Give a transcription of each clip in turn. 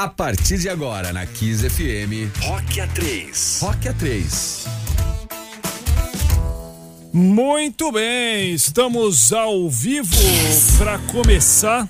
A partir de agora na Kiss FM, Rock A3. Rock A3. Muito bem, estamos ao vivo para começar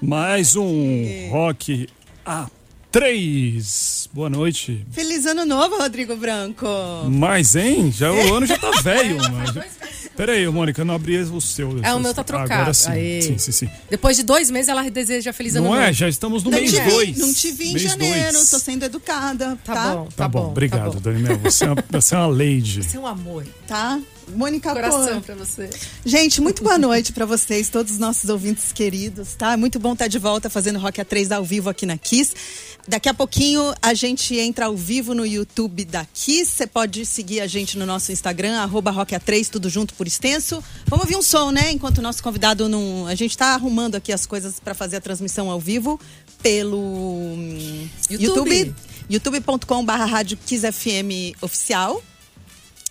mais um Rock A3. Boa noite. Feliz ano novo, Rodrigo Branco. Mas, hein? Já, o ano já tá velho. Mas... Pera aí, Mônica, eu não abri o seu. É, o meu tá trocado. Agora sim. Aê. Sim, sim, sim. Depois de dois meses, ela deseja feliz ano Não novo. é? Já estamos no Não mês te vi- 2. Não te vi em janeiro, tô sendo educada, Tá, tá? bom, Tá, bom, obrigado, tá bom. Dani Mel. Você é uma, você é uma lady. Você é um amor. Tá? Mônica Coração Cor. pra você. Gente, muito boa noite pra vocês, todos os nossos ouvintes queridos, tá? É muito bom estar de volta fazendo Rock A3 ao vivo aqui na Kiss. Daqui a pouquinho a gente entra ao vivo no YouTube da Kiss. Você pode seguir a gente no nosso Instagram, arroba Rock A3, tudo junto por extenso. Vamos ouvir um som, né? Enquanto o nosso convidado não. A gente tá arrumando aqui as coisas pra fazer a transmissão ao vivo pelo hum, YouTube. YouTube. youtube.com.br Rádio FM Oficial.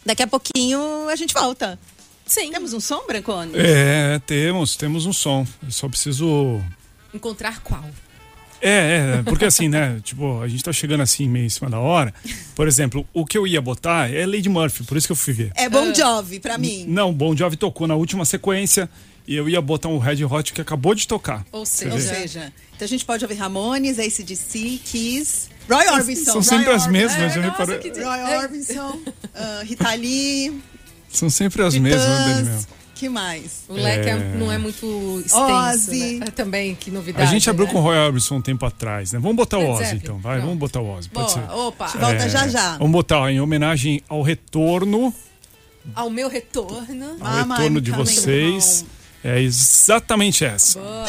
Daqui a pouquinho a gente volta. Sim. Temos um som, Brancone? É, temos, temos um som. Eu só preciso. Encontrar qual? É, é, porque assim, né? Tipo, a gente tá chegando assim meio em cima da hora. Por exemplo, o que eu ia botar é Lady Murphy, por isso que eu fui ver. É Bon Jovi pra mim. Não, Bon Jovi tocou na última sequência e eu ia botar um Red Hot que acabou de tocar. Ou seja, Ou seja, então a gente pode ouvir Ramones, ACDC, Kiss, Roy Orbison. São sempre Roy as mesmas, É, já nossa, reparou? que- Roy Orbison, uh, Rita Lee, São sempre as mesmas, né, Dani Mel? Titãs, que mais? o leque é- É. não é muito extenso, Ozzy. né? É também, que A novidade. gente abriu né? com o Roy Orbison um tempo atrás, né? Vamos botar o Led Ozzy Zeppelin, então, vai, pronto. vamos botar o Ozzy, pode ser. Boa, opa, A gente volta É, já já. Vamos botar em homenagem ao retorno, ao meu retorno. ao Mama, retorno de coming vocês. É exatamente essa. Boa.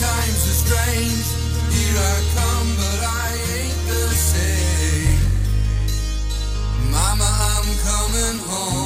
Times are strange. Here I come, but I ain't the same. Mama, I'm coming home.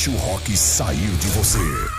Deixe o rock sair de você.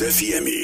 Rock. Kiss FM.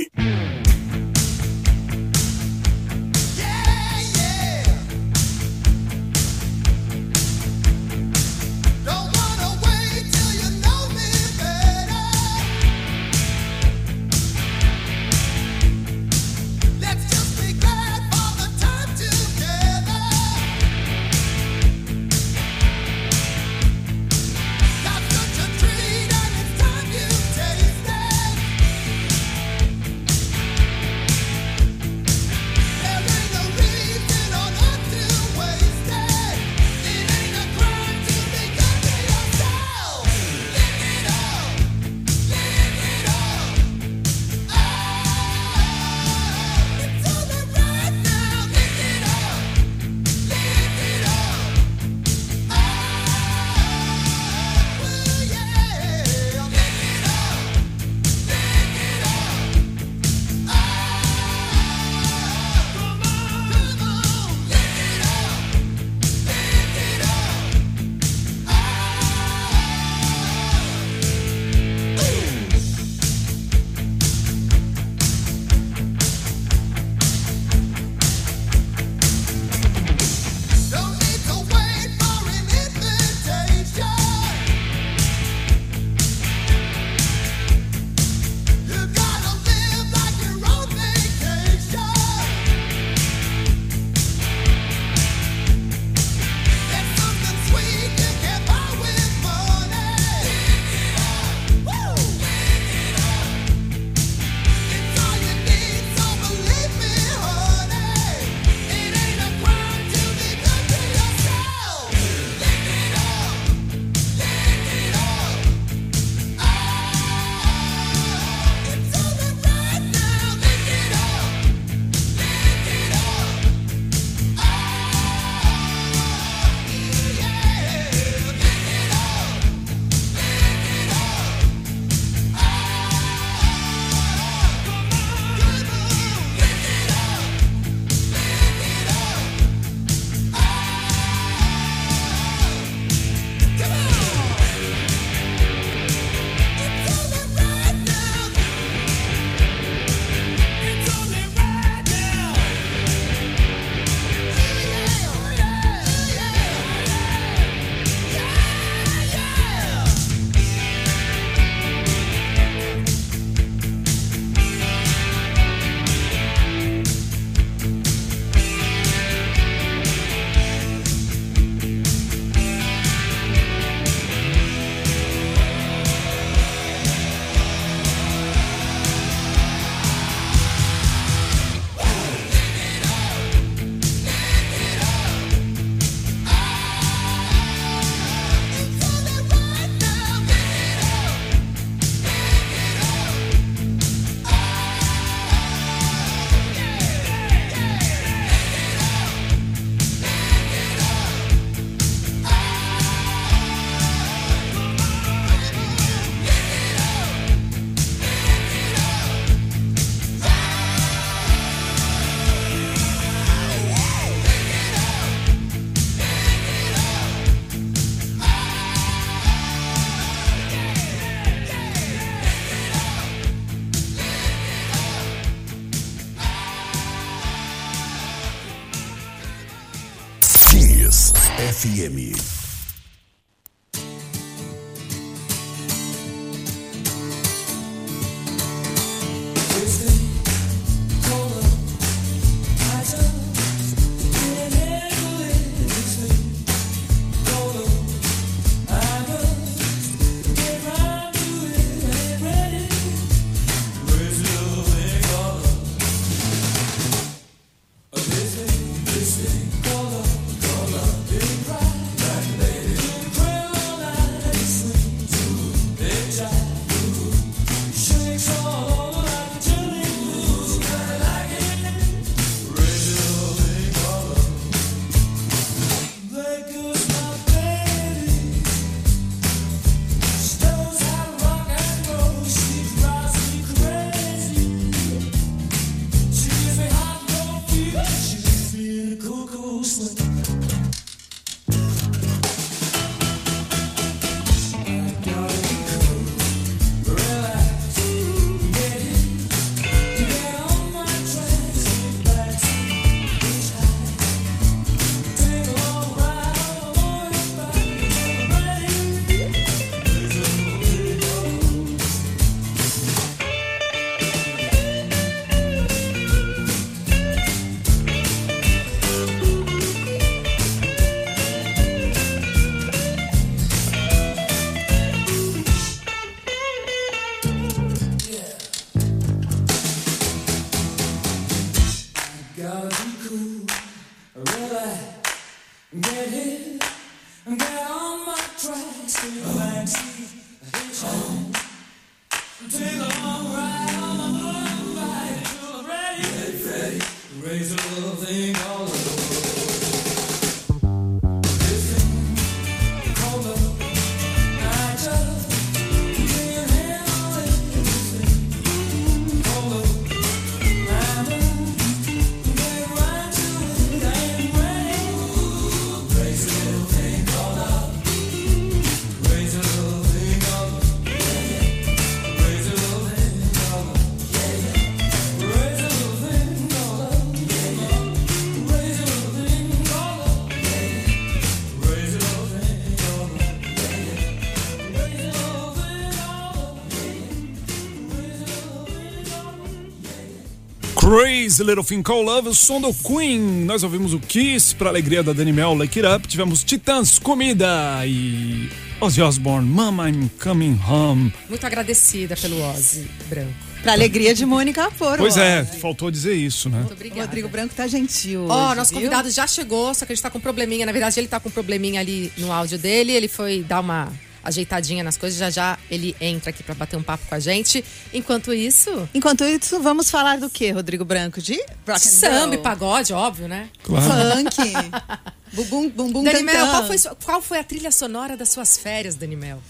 Thing Called Love, o som do Queen. Nós ouvimos o Kiss, pra alegria da Dani Mel, Like It Up. Tivemos Titãs, Comida e Ozzy Osbourne, Mama I'm Coming Home. Muito agradecida pelo Ozzy Branco. Pra alegria de Mônica Foro. Pois é, faltou dizer isso, né? Muito O obrigada. Rodrigo Branco tá gentil. Ó, hoje, nosso viu? convidado já chegou, só que a gente tá com um probleminha. Na verdade, ele tá com um probleminha ali no áudio dele. Ele foi dar uma ajeitadinha nas coisas. Já já ele entra aqui pra bater um papo com a gente. Enquanto isso, Enquanto isso, vamos falar do que, Rodrigo Branco? De rock and samba e pagode, óbvio, né? Claro. funk, bumbum, bumbum Dani Mel, tantã. qual foi, qual foi a trilha sonora das suas férias, Dani Mel?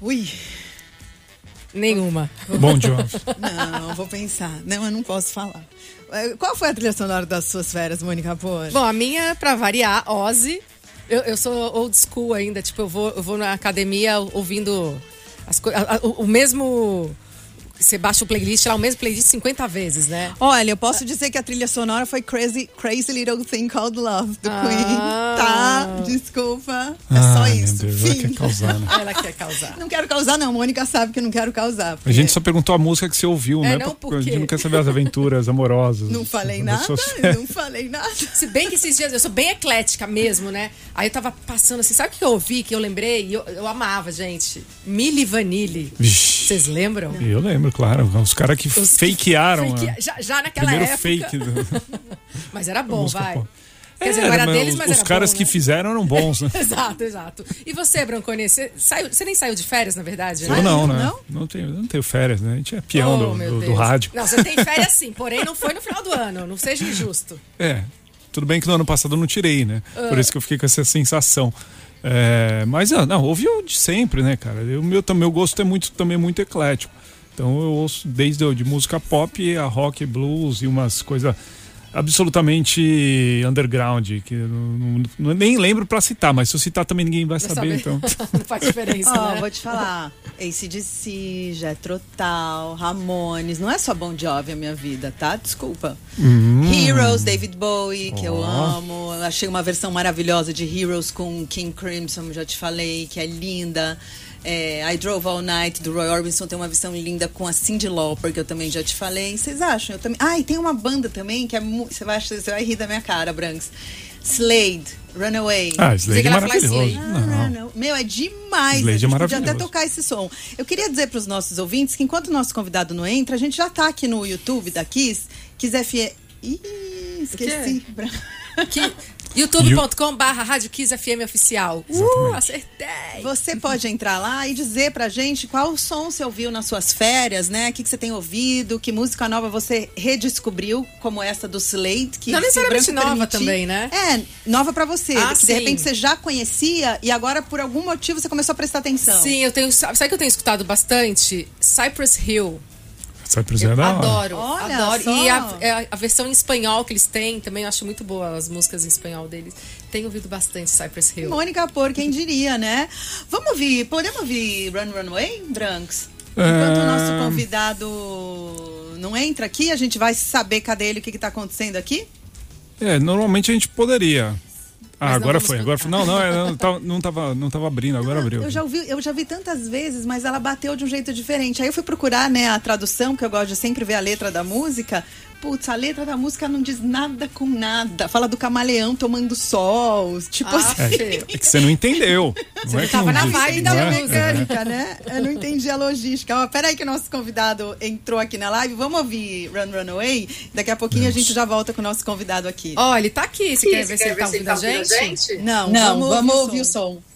Ui, Nenhuma. Bom Jovi. não, vou pensar. Não, eu não posso falar. Eh, Qual foi a trilha sonora das suas férias, Mônica Pôr? Bom, a minha, pra variar, Ozzy. Eu, eu sou old school ainda, tipo, eu vou, eu vou na academia ouvindo as a- a- o mesmo. Você baixa o playlist lá, o mesmo playlist 50 vezes, né? Olha, eu posso dizer que a trilha sonora foi Crazy, Crazy Little Thing Called Love, do Ah. Queen. Tá? Desculpa. É Ai, só isso. Deus, ela Fim. quer causar, né? Ela quer causar. Não quero causar, não. Mônica sabe que eu não quero causar. A porque gente só perguntou a música que você ouviu, É, né? não, Porque por A gente não quer saber as aventuras amorosas. Não falei nada, não falei nada. Se bem que esses dias eu sou bem eclética mesmo, né? Aí eu tava passando assim, sabe o que eu ouvi, que eu lembrei? Eu, eu amava, gente. Milli Vanilli. Vixe. Vocês lembram? Eu lembro, claro. Os caras que Os- fakearam. Fake- né? já, já naquela Primeiro época. fake do, Mas era bom, vai. pop. Quer dizer, É, era mas deles, os, mas os era caras bom, que né? fizeram eram bons, né? Exato, exato. E você, Brancone, você, saiu, você nem saiu de férias, na verdade? Eu né? não, né? não? Não tenho, não tenho férias, né? A gente é peão Oh, do, do- do rádio. Não, você tem férias sim, porém não foi no final do ano. Não seja injusto. É, tudo bem que no ano passado eu não tirei, né? Ah. Por isso que eu fiquei com essa sensação. É, mas ah, não, ouvi o de sempre, né, cara? O meu, meu gosto é muito, também muito eclético. Então eu ouço desde de música pop a rock, blues e umas coisas absolutamente underground, que eu não, não- nem lembro pra citar, mas se eu citar também ninguém vai Pra saber, então. não faz diferença, Ó, né? vou te falar. ACDC, Jetro Tal, Ramones. Não é só Bon Jovi a minha vida, tá? Desculpa. Hum. Heroes, David Bowie, que eu Ó. amo. Eu achei uma versão maravilhosa de Heroes com King Crimson, já te falei, que é linda. É, I Drove All Night, do Roy Orbison, tem uma versão linda com a Cyndi Lauper, que eu também já te falei. Vocês acham? Eu também... Ah, e tem uma banda também que é mu... você, vai, achar- você vai rir da minha cara, Branks. Slade, Runaway. Ah, Slade que é maravilhoso. Slade. Não. Não. Meu, é demais. Slade a gente é podia até maravilhoso. tocar esse som. Eu queria dizer para os nossos ouvintes que enquanto o nosso convidado não entra, a gente já tá aqui no YouTube da Kiss, Kiss FM. Ih, esqueci. Que- youtube.com barra Rádio Kiss FM Oficial. Uh, acertei. Você pode entrar lá e dizer pra gente qual som você ouviu nas suas férias, né? O que, que você tem ouvido, que música nova você redescobriu, como essa do Slade. Que, Não necessariamente nova permitir- também, né? É, nova pra você. Ah, que de repente você já conhecia e agora, por algum motivo, você começou a prestar atenção. Sim, eu tenho. Sabe sabe que eu tenho escutado bastante? Cypress Hill. Eu é da hora. adoro, Olha adoro. só. E a, é, a versão em espanhol que eles têm também eu acho muito boa as músicas em espanhol deles. Tenho ouvido bastante Cypress Hill. Mônica Por, quem diria, né? Vamos ouvir, podemos ouvir Run Runway, Branks? É. Enquanto o nosso convidado não entra aqui, a gente vai saber cadê ele, o que está acontecendo aqui? É, normalmente a gente poderia. Ah, Mas agora foi, agora foi. Não, não, é, não, tava, não, tava, não tava abrindo, agora abriu. Eu já, ouvi, eu já vi tantas vezes, mas ela bateu de um jeito diferente. Aí eu fui procurar né, a tradução, que eu gosto de sempre ver a letra da música. Putz, a letra da música não diz nada com nada. Fala do camaleão tomando sol. Tipo Ah, assim. É, é que você não entendeu. Não é tava não na vibe da é? mecânica, né? Eu não entendi a logística. Ó, peraí que o nosso convidado entrou aqui na live. Vamos ouvir Run Runaway? Daqui a pouquinho a gente já volta com o nosso convidado aqui. Ó, ele tá aqui. Você quer ver se ele tá ouvindo a gente? Não, Não, vamos ouvir o som. Então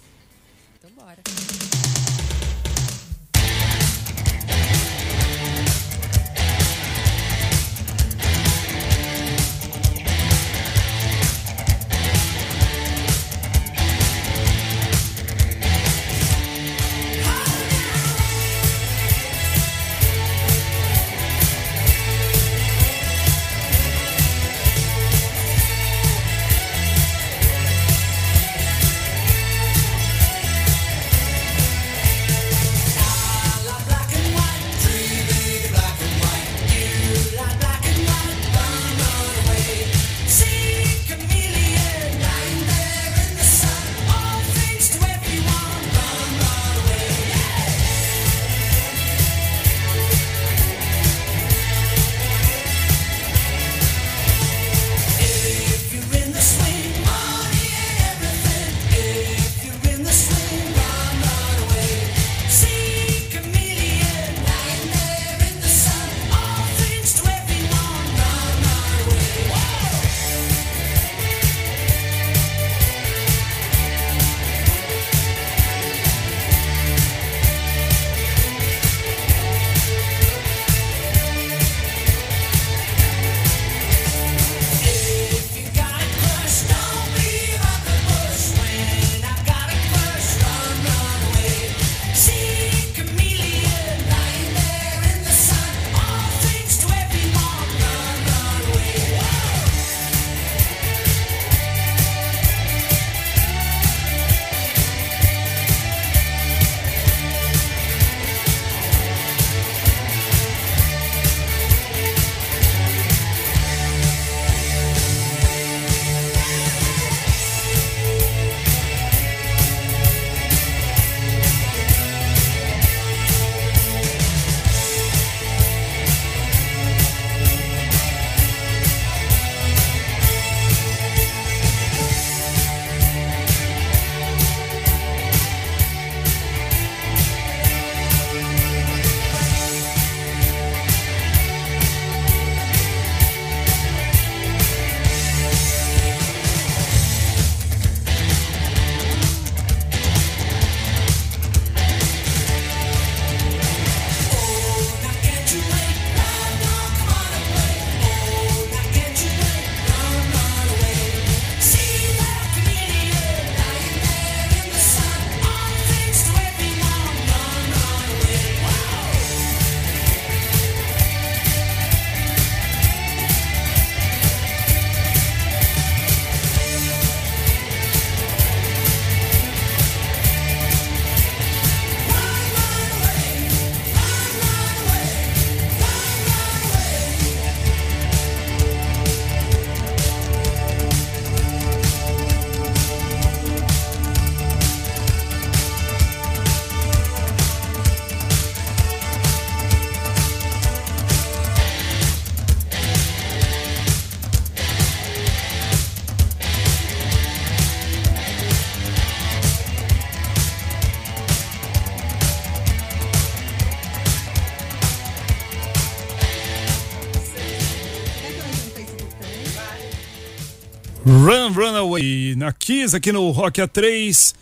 aqui no Rock A3.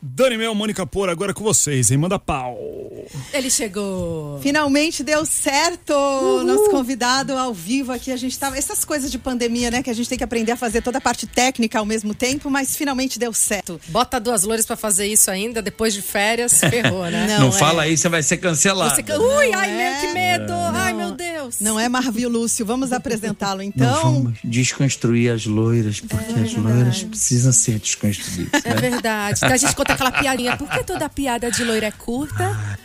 Dani Mel, Mônica Pora, agora com vocês, hein? Manda pau. Ele chegou. Finalmente deu certo! Nosso convidado ao vivo aqui, a gente tava. Essas coisas de pandemia, né? Que a gente tem que aprender a fazer toda a parte técnica ao mesmo tempo, mas finalmente deu certo. Bota duas loures pra fazer isso ainda, depois de férias, ferrou, né? Não, Não, é. fala aí, você vai ser cancelado. Você... Ui, ai, Não meu, é. que medo! Ai, meu Deus! Não é Marvio Lúcio, vamos apresentá-lo Não então. vamos desconstruir as loiras, porque as loiras precisam ser desconstruídas. É né? verdade. Então a gente conta aquela piadinha. Por que toda piada de loira é curta?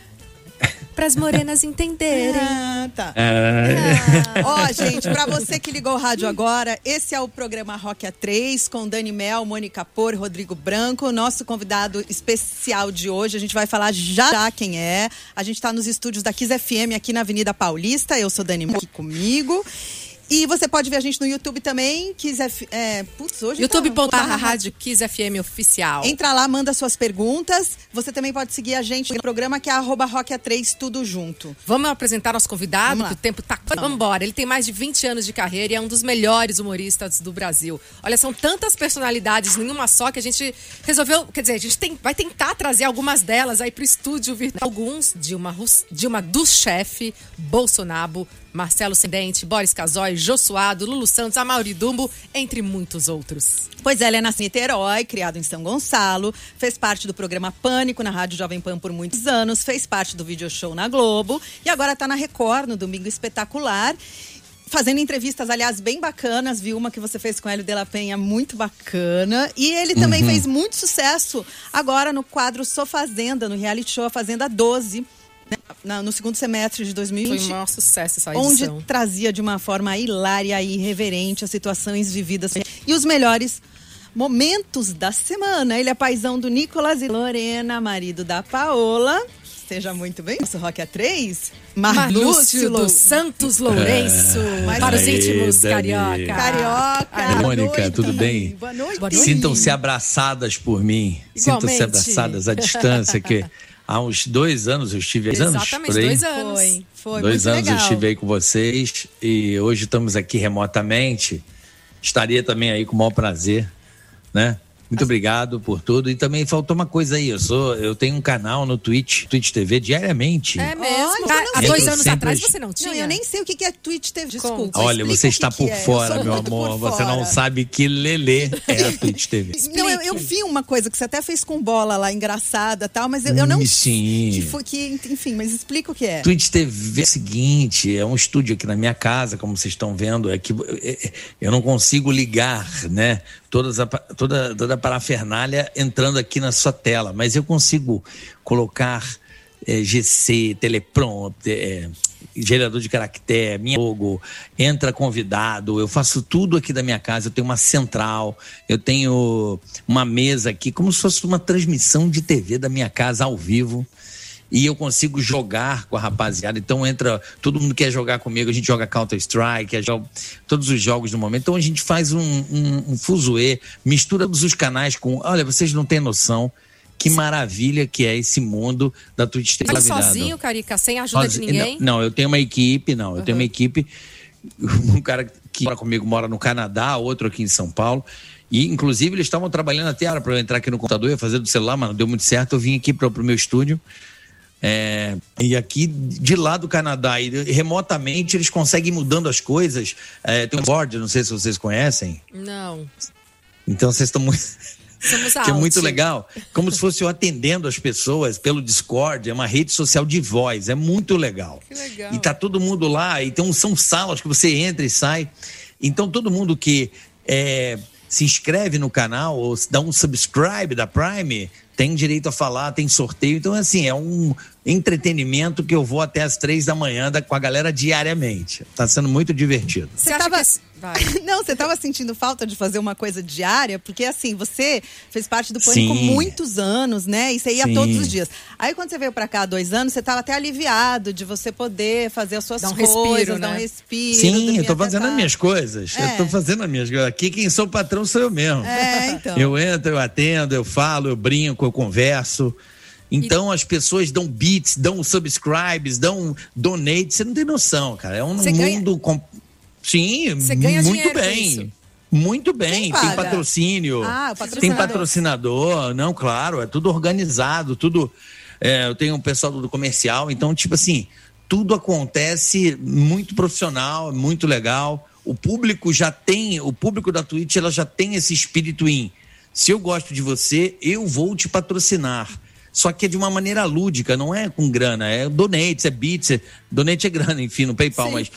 Para as morenas entenderem. Ah, tá. É, Ó, gente, pra você que ligou o rádio agora, esse é o programa Rock A3 com Dani Mel, Mônica Por, Rodrigo Branco. Nosso convidado especial de hoje, a gente vai falar já, já quem é. A gente tá nos estúdios da Kiss FM aqui na Avenida Paulista. Eu sou Dani Mel aqui comigo. E você pode ver a gente no YouTube também, Kiss F... É, putz, hoje tá- youtube.com Rádio Kiss FM Oficial. Entra lá, manda suas perguntas. Você também pode seguir a gente no programa que é arroba Rock A3, tudo junto. Vamos apresentar nosso convidado, que o tempo tá. Vamos embora. Ele tem mais de 20 anos de carreira e é um dos melhores humoristas do Brasil. Olha, são tantas personalidades nenhuma só que a gente resolveu. Quer dizer, a gente tem- vai tentar trazer algumas delas aí pro estúdio virtual. Alguns, Dilma, Rus- Dilma do chefe, Bolsonaro, Marcelo Sendente, Boris Casoy, Jô Suado, Lulu Santos, Amaury Dumbo, entre muitos outros. Pois é, ele é nascido em Niterói, criado em São Gonçalo, fez parte do programa Pânico na Rádio Jovem Pan por muitos anos, fez parte do video show na Globo e agora está na Record, no Domingo Espetacular. Fazendo entrevistas, aliás, bem bacanas. Vi uma que você fez com Hélio de la Penha, muito bacana. E ele também fez muito sucesso agora no quadro Sou Fazenda, no reality show A Fazenda 12, né, na- no segundo semestre de Foi 2020 um maior sucesso essa onde edição. trazia de uma forma hilária e irreverente as situações vividas e os melhores momentos da semana. Ele é paizão do Nicolas e Lorena, marido da Paola. Seja muito bem. Nosso Rock A3. Marlúcio Lou- dos Santos Lourenço. Mas para os íntimos Dani. carioca. Carioca. boa Mônica, noite. tudo bem? Boa noite. Noite. Sintam-se abraçadas por mim. Sintam-se abraçadas à distância, que há uns dois anos eu estive. Anos? Exatamente, por aí? dois anos. Foi, foi Dois muito anos legal. eu estive aí com vocês e hoje estamos aqui remotamente. Estaria também aí com o maior prazer, né? Muito obrigado por tudo. E também faltou uma coisa aí. Eu sou, eu tenho um canal no Twitch, Twitch TV, diariamente. É mesmo. Olha, Há- não Há dois anos sempre- atrás você não tinha? Não, eu nem sei o que é Twitch TV. Desculpa. Olha, você está que por que é. Fora, meu amor. Você não sabe que lelê é a Twitch TV. Não, eu, eu vi uma coisa que você até fez com bola lá, engraçada e tal, mas eu, eu não Hum, sim. Que foi, que, enfim, mas explica o que é. Twitch TV é o seguinte, é um estúdio aqui na minha casa, como vocês estão vendo, é que é, é, eu não consigo ligar, né, todas a, toda, toda a parafernália entrando aqui na sua tela, mas eu consigo colocar é, GC, teleprompter, é, gerador de caractere, minha logo, entra convidado, eu faço tudo aqui da minha casa, eu tenho uma central, eu tenho uma mesa aqui, como se fosse uma transmissão de TV da minha casa ao vivo e eu consigo jogar com a rapaziada. Então entra, todo mundo quer jogar comigo, a gente joga Counter-Strike, todos os jogos do momento. Então a gente faz um, um, um fuzuê, mistura todos os canais com. Olha, vocês não têm noção que maravilha que é esse mundo da Twitch TV. Mas sozinho, Carica, sem ajuda de Sozinho- ninguém? Não, não, eu tenho uma equipe, não. Eu tenho uma equipe. Um cara que mora comigo mora no Canadá, outro aqui em São Paulo. E, inclusive, eles estavam trabalhando até a hora para eu entrar aqui no computador, ia fazer do celular, mas não deu muito certo. Eu vim aqui para o meu estúdio. É, e aqui de lá do Canadá, e remotamente eles conseguem ir mudando as coisas. É, tem um board, não sei se vocês conhecem. Não. Então vocês estão muito. Somos que é muito legal. Como se fosse eu atendendo as pessoas pelo Discord, é uma rede social de voz, é muito legal. Que legal. E tá todo mundo lá, então são salas que você entra e sai. Então todo mundo que é, se inscreve no canal ou dá um subscribe da Prime tem direito a falar, tem sorteio. Então, assim, é um entretenimento que eu vou até as três da manhã da- com a galera diariamente. Tá sendo muito divertido. Você tava- que... Vai. Não, você estava sentindo falta de fazer uma coisa diária, porque assim, você fez parte do Pânico Sim. muitos anos, né? E você ia Sim. todos os dias. Aí quando você veio pra cá há dois anos, você estava até aliviado de você poder fazer as suas um coisas, respiro, dar um né? respiro. Sim, eu tô fazendo as minhas coisas. É. Eu tô fazendo as minhas coisas. Aqui quem sou o patrão sou eu mesmo. É, então. Eu entro, eu atendo, eu falo, eu brinco, eu converso. Então as pessoas dão beats, dão subscribes, dão donates. Você não tem noção, cara. É um Você ganha- mundo. com- Sim, muito bem. Muito bem, tem patrocínio. Ah, Tem patrocinador. patrocinador, não, claro, é tudo organizado, tudo. é, eu tenho um pessoal do comercial, então, tipo assim, tudo acontece muito profissional, muito legal. O público já tem, o público da Twitch, ela já tem esse espírito em. Se eu gosto de você, eu vou te patrocinar. Só que é de uma maneira lúdica, não é com grana, é donates, é bits, é, donate é grana, enfim, no PayPal, mas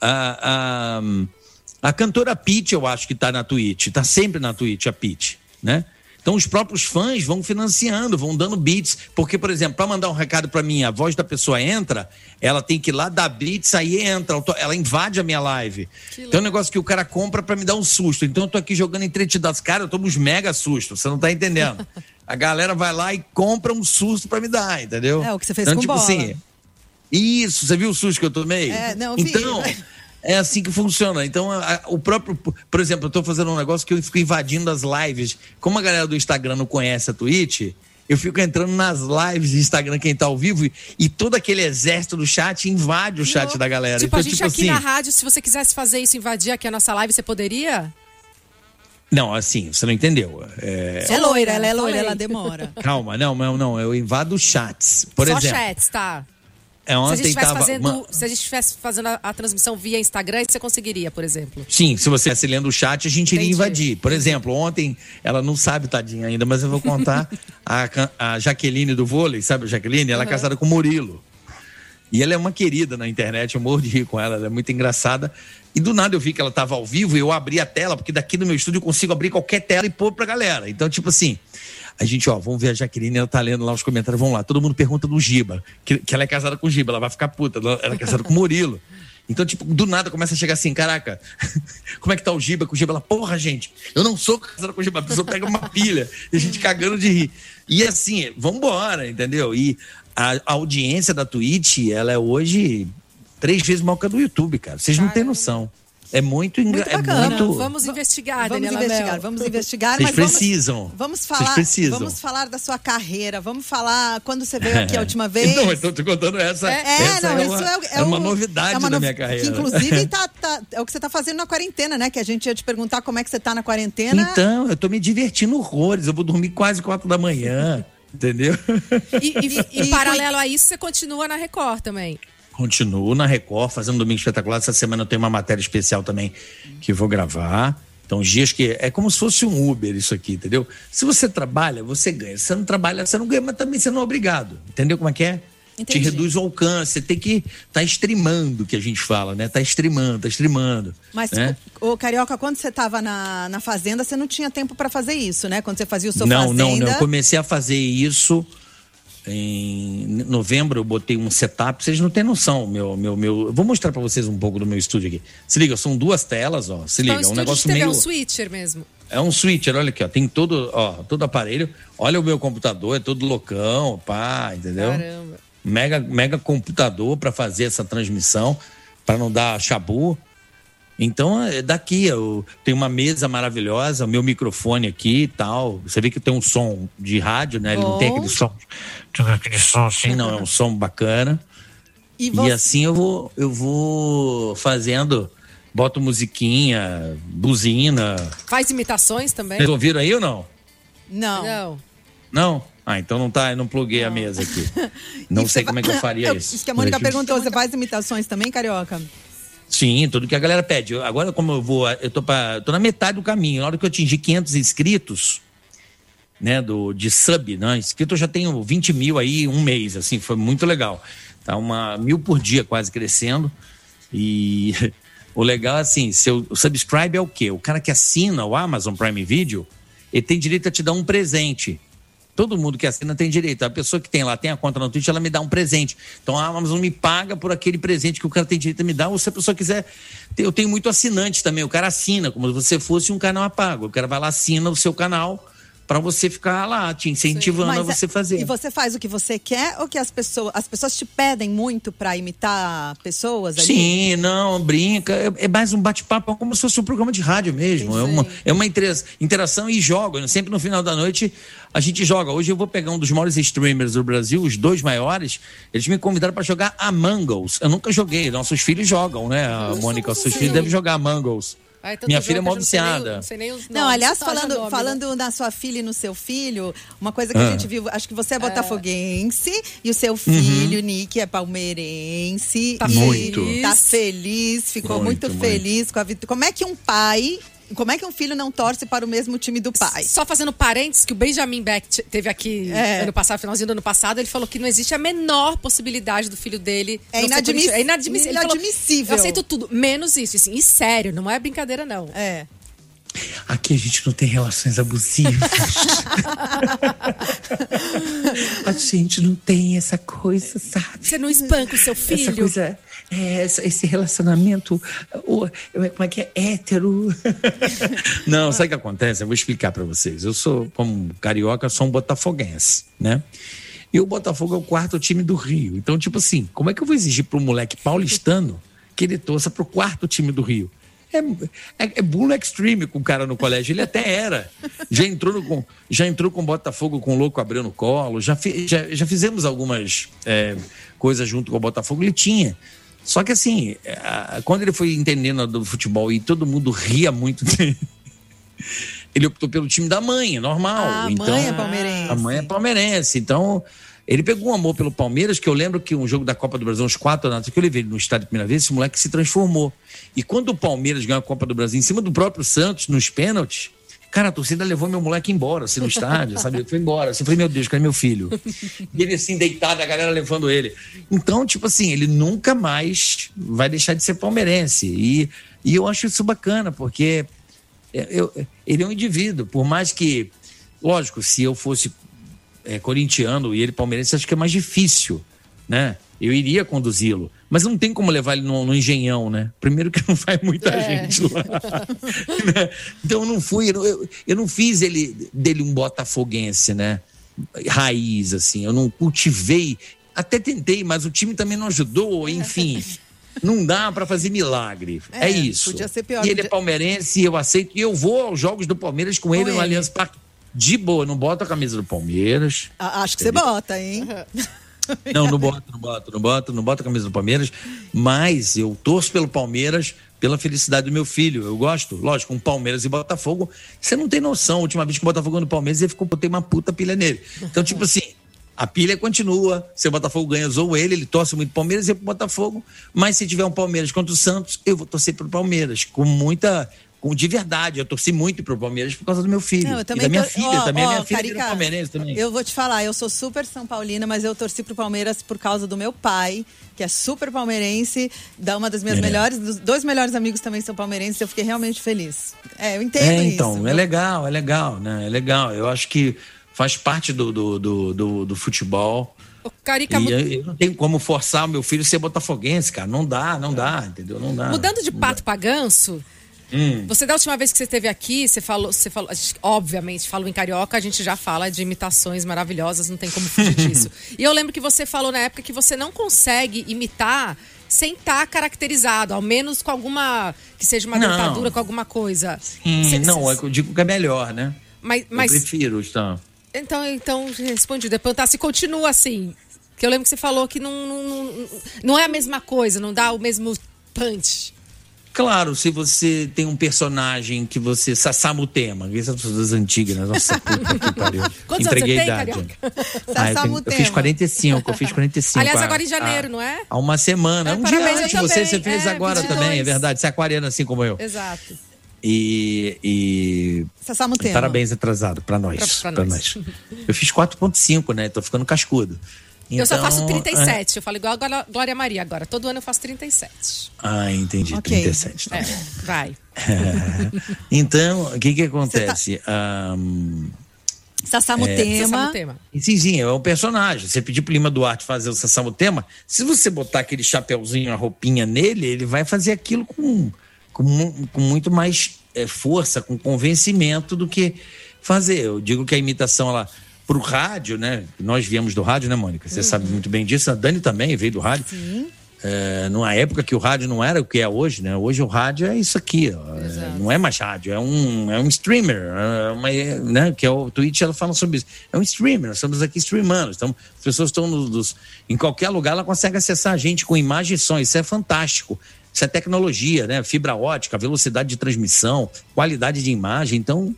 a, a, a cantora Pitty, eu acho que tá na Twitch, tá sempre na Twitch a Pitty, né? Então os próprios fãs vão financiando, vão dando bits, porque por exemplo, para mandar um recado para mim, a voz da pessoa entra, ela tem que ir lá dar bits, aí entra, ela invade a minha live. Então é um negócio que o cara compra para me dar um susto. Então eu tô aqui jogando entretidas cara, eu tomo uns mega sustos, você não tá entendendo. A galera vai lá e compra um susto para me dar, entendeu? É, o que você fez então, com tipo bola. assim, isso, você viu o susto que eu tomei? É, não, vi. então, é assim que funciona. Então, a- a- o próprio. Por exemplo, eu tô fazendo um negócio que eu fico invadindo as lives. Como a galera do Instagram não conhece a Twitch, eu fico entrando nas lives do Instagram, quem tá ao vivo, e, e todo aquele exército do chat invade o chat da galera. Tipo, então, a gente tipo aqui assim. na rádio, se você quisesse fazer isso, invadir aqui a nossa live, você poderia? Não, assim, você não entendeu. É, É loira, ela é loira, ela demora. Calma, não, não, não. Eu invado chats. Por Só exemplo, chats, tá? É Se a ontem gente estivesse fazendo, uma- se a gente estivesse fazendo a, a transmissão via Instagram, você conseguiria, por exemplo. Sim, se você estivesse lendo o chat, a gente iria Entendi. invadir. Por exemplo, ontem, ela não sabe, tadinha ainda, mas eu vou contar. a, a Jaqueline do vôlei, sabe a Jaqueline? Ela é casada com o Murilo. E ela é uma querida na internet, eu morro de rir com ela, ela é muito engraçada. E do nada eu vi que ela estava ao vivo e eu abri a tela, porque daqui do meu estúdio eu consigo abrir qualquer tela e pôr pra galera. Então, tipo assim, a gente, ó, vamos ver a Jaqueline, ela tá lendo lá os comentários, vamos lá. Todo mundo pergunta do Giba, que, que ela é casada com o Giba, ela vai ficar puta, ela ela é casada com o Murilo. Então, tipo, do nada começa a chegar assim, caraca, como é que tá o Giba com o Giba? Ela, porra, gente, eu não sou casada com o Giba, a pessoa pega uma pilha e a gente cagando de rir. E assim, vambora, entendeu? E a, a audiência da Twitch, ela é hoje três vezes maior que a do YouTube, cara. Vocês não têm noção. É muito engra... Muito é bacana. muito. Vamos investigar, Vamos Daniela investigar, Mel. vamos investigar. Vocês mas vamos- precisam. Vamos Vocês falar, precisam. vamos falar da sua carreira. Vamos falar quando você veio aqui a última vez. Não, então eu tô contando essa. É, essa não, é isso uma, é, é é uma novidade é uma novi- minha carreira. Que inclusive tá, tá- é o que você tá fazendo na quarentena, né? Que a gente ia te perguntar como é que você tá na quarentena. Então, eu tô me divertindo horrores. Eu vou dormir quase quatro da manhã. Entendeu? E, e- e E- paralelo a isso, você continua na Record também. Continuo na Record, fazendo Domingo Espetacular. Essa semana eu tenho uma matéria especial também que vou gravar. Então, os dias que. É como se fosse um Uber isso aqui, entendeu? Se você trabalha, você ganha. Se você não trabalha, você não ganha, mas também você não é obrigado. Entendeu como é que é? Entendi. Te reduz o alcance. Você tem que tá streamando, que a gente fala, né? Tá streamando, tá streamando. Mas, né? o Carioca, quando você tava na, na Fazenda, você não tinha tempo pra fazer isso, né? Quando você fazia o seu não, Fazenda. não, não. Eu comecei a fazer isso em novembro. Eu botei um setup. Vocês não têm noção, meu, meu, meu. Eu vou mostrar pra vocês um pouco do meu estúdio aqui. Se liga, são duas telas, ó. Se liga, é um negócio TV é meio. um switcher mesmo. É um switcher, olha aqui, ó. Tem todo, ó, todo aparelho. Olha o meu computador, é todo loucão, pá, entendeu? Caramba. Mega, mega computador para fazer essa transmissão, para não dar chabu. Então, é daqui, eu tenho uma mesa maravilhosa, meu microfone aqui e tal. Você vê que tem um som de rádio, né? Ele não tem aquele som. Aquele som assim, não, é um som bacana. E E você, assim eu vou, eu vou fazendo, boto musiquinha, buzina. Faz imitações também? Vocês ouviram aí ou não? não. Não. Não? Ah, então não tá, eu não pluguei a mesa aqui. Não E sei como é que eu faria Eu- isso. Isso que a Mônica perguntou, você faz imitações também, Carioca? Sim, tudo que a galera pede. Eu- Agora, como eu vou, eu tô, pra, eu tô na metade do caminho. Na hora que eu atingir 500 inscritos, né, do, de sub, né, inscrito eu já tenho 20 mil aí um mês, assim, foi muito legal. Tá uma mil por dia quase crescendo. E o legal, assim, seu, o subscribe é o quê? O cara que assina o Amazon Prime Video, ele tem direito a te dar um presente. Todo mundo que assina tem direito. A pessoa que tem lá, tem a conta no Twitch, ela me dá um presente. Então a Amazon me paga por aquele presente que o cara tem direito a me dar. Ou se a pessoa quiser. Eu tenho muito assinante também. O cara assina, como se você fosse um canal a pago. O cara vai lá, assina o seu canal para você ficar lá, te incentivando a é- você fazer. E você faz o que você quer ou que as pessoas, as pessoas te pedem muito pra imitar pessoas ali? Sim, não, brinca. É, é mais um bate-papo, é como se fosse um programa de rádio mesmo. É uma, é uma intera- interação e jogo. Sempre no final da noite a gente joga. Hoje eu vou pegar um dos maiores streamers do Brasil, os dois maiores. Eles me convidaram para jogar Among Us. Eu nunca joguei. Nossos filhos jogam, né? A Mônica, seus filhos devem jogar Among Us. Ai, Minha filha é que mó eu já não sei nem o- viciada. Não, sei nem os Não, nomes, aliás, falando, nome, falando né? na sua filha e no seu filho, uma coisa que Ah. a gente viu, acho que você é botafoguense e o Uhum. seu filho, Nick, é palmeirense. Tá e Muito. Tá feliz, ficou muito, Muito, muito. feliz com a vitória. Como é que um pai, como é que um filho não torce para o mesmo time do pai? Só fazendo parênteses, que o Benjamin Beck te- teve aqui É. ano passado, finalzinho do ano passado, ele falou que não existe a menor possibilidade do filho dele. É inadmiss-. É inadmissível. Ele falou, inadmissível. Eu aceito tudo, menos isso. Assim, e sério, não é brincadeira, não. É. Aqui a gente não tem relações abusivas. a gente não tem essa coisa, sabe? Você não espanca o seu Essa filho. coisa, é, esse relacionamento, o- como é que é? Hétero. Não, sabe o que acontece? Eu vou explicar pra vocês. Eu sou, como carioca, sou um botafoguense, né? E o Botafogo é o quarto time do Rio. Então, tipo assim, como é que eu vou exigir para um moleque paulistano que ele torça pro quarto time do Rio? É, é, é extreme com o cara no colégio. Ele até era. Já entrou, no, com- já entrou com o Botafogo com o louco Abreu no colo. Já, fi- já, já fizemos algumas é, coisas junto com o Botafogo. Ele tinha. Só que assim, a- quando ele foi entendendo do futebol e todo mundo ria muito dele, ele optou pelo time da mãe, é normal. Ah, a então, mãe é palmeirense. A mãe é palmeirense. Então, ele pegou um amor pelo Palmeiras, que eu lembro que um jogo da Copa do Brasil, uns quatro anos, que eu levei ele no estádio a primeira vez, esse moleque se transformou. E quando o Palmeiras ganhou a Copa do Brasil em cima do próprio Santos, nos pênaltis, cara, a torcida levou meu moleque embora, assim, no estádio, sabe? Foi embora. Assim, falei, meu Deus, cadê meu filho? E ele assim, deitado, a galera levando ele. Então, tipo assim, ele nunca mais vai deixar de ser palmeirense. E, e eu acho isso bacana, porque é, eu- ele é um indivíduo, por mais que, lógico, se eu fosse é, corintiano e ele palmeirense, acho que é mais difícil, né? Eu iria conduzi-lo, mas não tem como levar ele no, no engenhão, né? Primeiro que não vai muita gente lá. né? Então eu não fui, eu, eu, não fiz ele dele um botafoguense, né? Raiz, assim, eu não cultivei, até tentei, mas o time também não ajudou, enfim. Não dá pra fazer milagre. É, É, isso. podia ser pior, E ele é palmeirense, eu aceito. E eu vou aos jogos do Palmeiras com, ele no ele. Allianz Parque. De boa, não bota a camisa do Palmeiras. A- Acho que você bota, hein? Não, não boto, não boto, não boto, não boto a camisa do Palmeiras. Mas eu torço pelo Palmeiras, pela felicidade do meu filho. Eu gosto, lógico, com Palmeiras e Botafogo. Você não tem noção. A última vez que o Botafogo no Palmeiras, ele ficou, botei uma puta pilha nele. Então, tipo assim, a pilha continua. Se o Botafogo ganha, zoou ele, ele torce muito Palmeiras e pro Botafogo. Mas se tiver um Palmeiras contra o Santos, eu vou torcer pro Palmeiras. Com muita. Com, de verdade, eu torci muito pro Palmeiras por causa do meu filho. Não, eu e também da minha tor- filha ó, também. ó, minha filha Carica, palmeirense também. Eu vou te falar, eu sou super São Paulina, mas eu torci pro Palmeiras por causa do meu pai, que é super palmeirense, da uma das minhas É. melhores, dos dois melhores amigos também são palmeirenses, eu fiquei realmente feliz. É, eu entendo É, isso. então, é Meu- legal, é legal, né? É legal. Eu acho que faz parte do, do, do, do, do futebol. O Carica, E eu, eu não tenho como forçar o meu filho a ser botafoguense, cara. Não dá, não dá, entendeu? Não dá. mudando de pato pra ganso, Hum. você da última vez que você esteve aqui, você falou, você falou, gente, obviamente, falou em carioca, a gente já fala de imitações maravilhosas, não tem como fugir disso. E eu lembro que você falou na época que você não consegue imitar sem estar caracterizado, ao menos com alguma que seja uma Não. dentadura, com alguma coisa. Cê- não, cê- é eu digo que é melhor, né? mas, mas Eu prefiro, então. então, então respondi. Depois tá, se continua assim, que eu lembro que você falou que não, não, não, não é a mesma coisa, não dá o mesmo punch. Claro, se você tem um personagem que você. Sassamutema, essas pessoas antigas, né? Nossa puta que pariu. Quantos Entreguei anos a tem, idade. Ah, eu, tenho- eu fiz 45, eu fiz 45. Aliás, há- agora em janeiro, há- não é? Há uma semana. É, um dia antes de você, você fez É, agora 22. também, é verdade. Você é aquariano assim como eu. Exato. E, e Sassamutema. parabéns atrasado pra nós. Pra- pra pra nós. nós. Eu fiz 4.5, né? Tô ficando cascudo. Eu só Então, faço é- 37. Eu falo igual a Glória- Maria agora. Todo ano eu faço 37. Ah, entendi. Ok. 37. Tá É, vai. então, o que que tá acontece? Esse é tema. Sim, sim, é um personagem. Você pedir pro Lima Duarte fazer o Sassamo Tema, se você botar aquele chapeuzinho, a roupinha nele, ele vai fazer aquilo com, com, com muito mais é, força, com convencimento do que fazer. Eu digo que a imitação, ela, pro rádio, né? Nós viemos do rádio, né, Mônica? Você sabe muito bem disso. A Dani também veio do rádio. É, numa época que o rádio não era o que é hoje, né? Hoje o rádio é isso aqui, ó. É, não é mais rádio, é um, é um streamer, é uma, né? Que é o Twitch, ela fala sobre isso. É um streamer, nós estamos aqui streamando. Então, as pessoas estão nos, nos- em qualquer lugar, ela consegue acessar a gente com imagem e som. Isso é fantástico. Isso é tecnologia, né? Fibra ótica, velocidade de transmissão, qualidade de imagem. Então,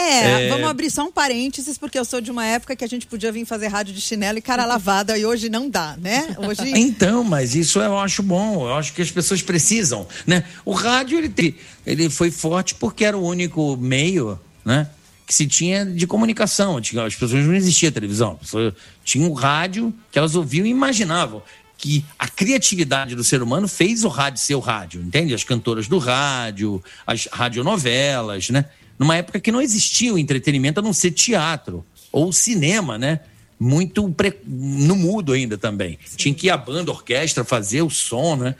É, É. vamos abrir só um parênteses, porque eu sou de uma época que a gente podia vir fazer rádio de chinelo e cara lavada, e hoje não dá, né? Hoje. Então, mas isso eu acho bom, eu acho que as pessoas precisam, né? O rádio, ele, ele foi forte porque era o único meio, né? Que se tinha de comunicação. Tinha- As pessoas não existia televisão. As pessoas tinham um rádio que elas ouviam e imaginavam que a criatividade do ser humano fez o rádio ser o rádio, entende? As cantoras do rádio, as radionovelas, né? Numa época que não existia o entretenimento a não ser teatro ou cinema, né? Muito pre- no mudo ainda também. Tinha que ir a banda, a orquestra fazer o som, né?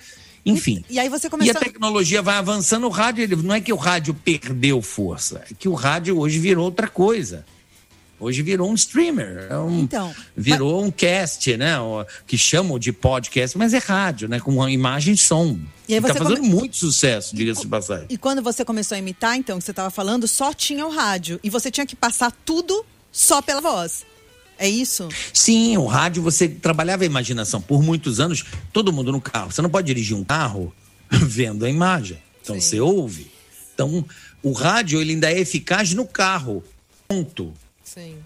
Enfim. E aí você E a começou. tecnologia vai avançando, o rádio, ele, não é que o rádio perdeu força, é que o rádio hoje virou outra coisa. Hoje virou um streamer, é um- Então, virou um cast, né? Que chamam de podcast, mas é rádio, né? Com uma imagem e som. E aí tá você fazendo come- muito sucesso, diga-se de passagem. E quando você começou a imitar, então, que você estava falando, só tinha o rádio. E você tinha que passar tudo só pela voz. É isso? Sim, o rádio você trabalhava a imaginação. Por muitos anos, todo mundo no carro. Você não pode dirigir um carro vendo a imagem. Então você ouve. Então, o rádio ele ainda é eficaz no carro. Ponto. Sim.